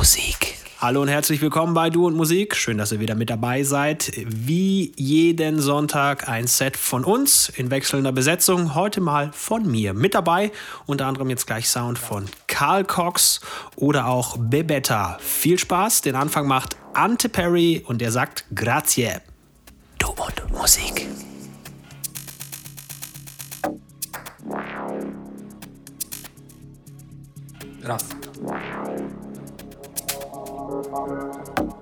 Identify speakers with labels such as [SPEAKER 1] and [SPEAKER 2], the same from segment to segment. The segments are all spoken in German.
[SPEAKER 1] Musik.
[SPEAKER 2] Hallo und herzlich willkommen bei Du und Musik. Schön, dass ihr wieder mit dabei seid. Wie jeden Sonntag ein Set von uns in wechselnder Besetzung. Heute mal von mir. Mit dabei unter anderem jetzt gleich Sound von Carl Cox oder auch Bebetta. Viel Spaß. Den Anfang macht Ante Perry und der sagt Grazie.
[SPEAKER 1] Du und Musik. father, father.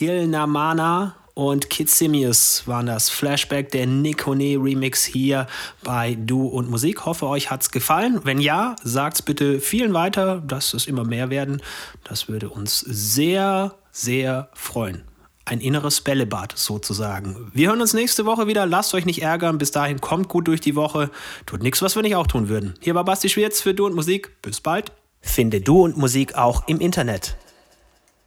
[SPEAKER 3] Raz.
[SPEAKER 2] Namana und Kitsimius waren das Flashback der Nikone Remix hier bei Du und Musik. Hoffe, euch hat's gefallen. Wenn ja, sagt's bitte vielen weiter, dass es immer mehr werden. Das würde uns sehr, sehr freuen. Ein inneres Bällebad sozusagen. Wir hören uns nächste Woche wieder. Lasst euch nicht ärgern. Bis dahin kommt gut durch die Woche. Tut nichts, was wir nicht auch tun würden. Hier war Basti Schwierz für Du und Musik. Bis bald.
[SPEAKER 1] Finde Du und Musik auch im Internet.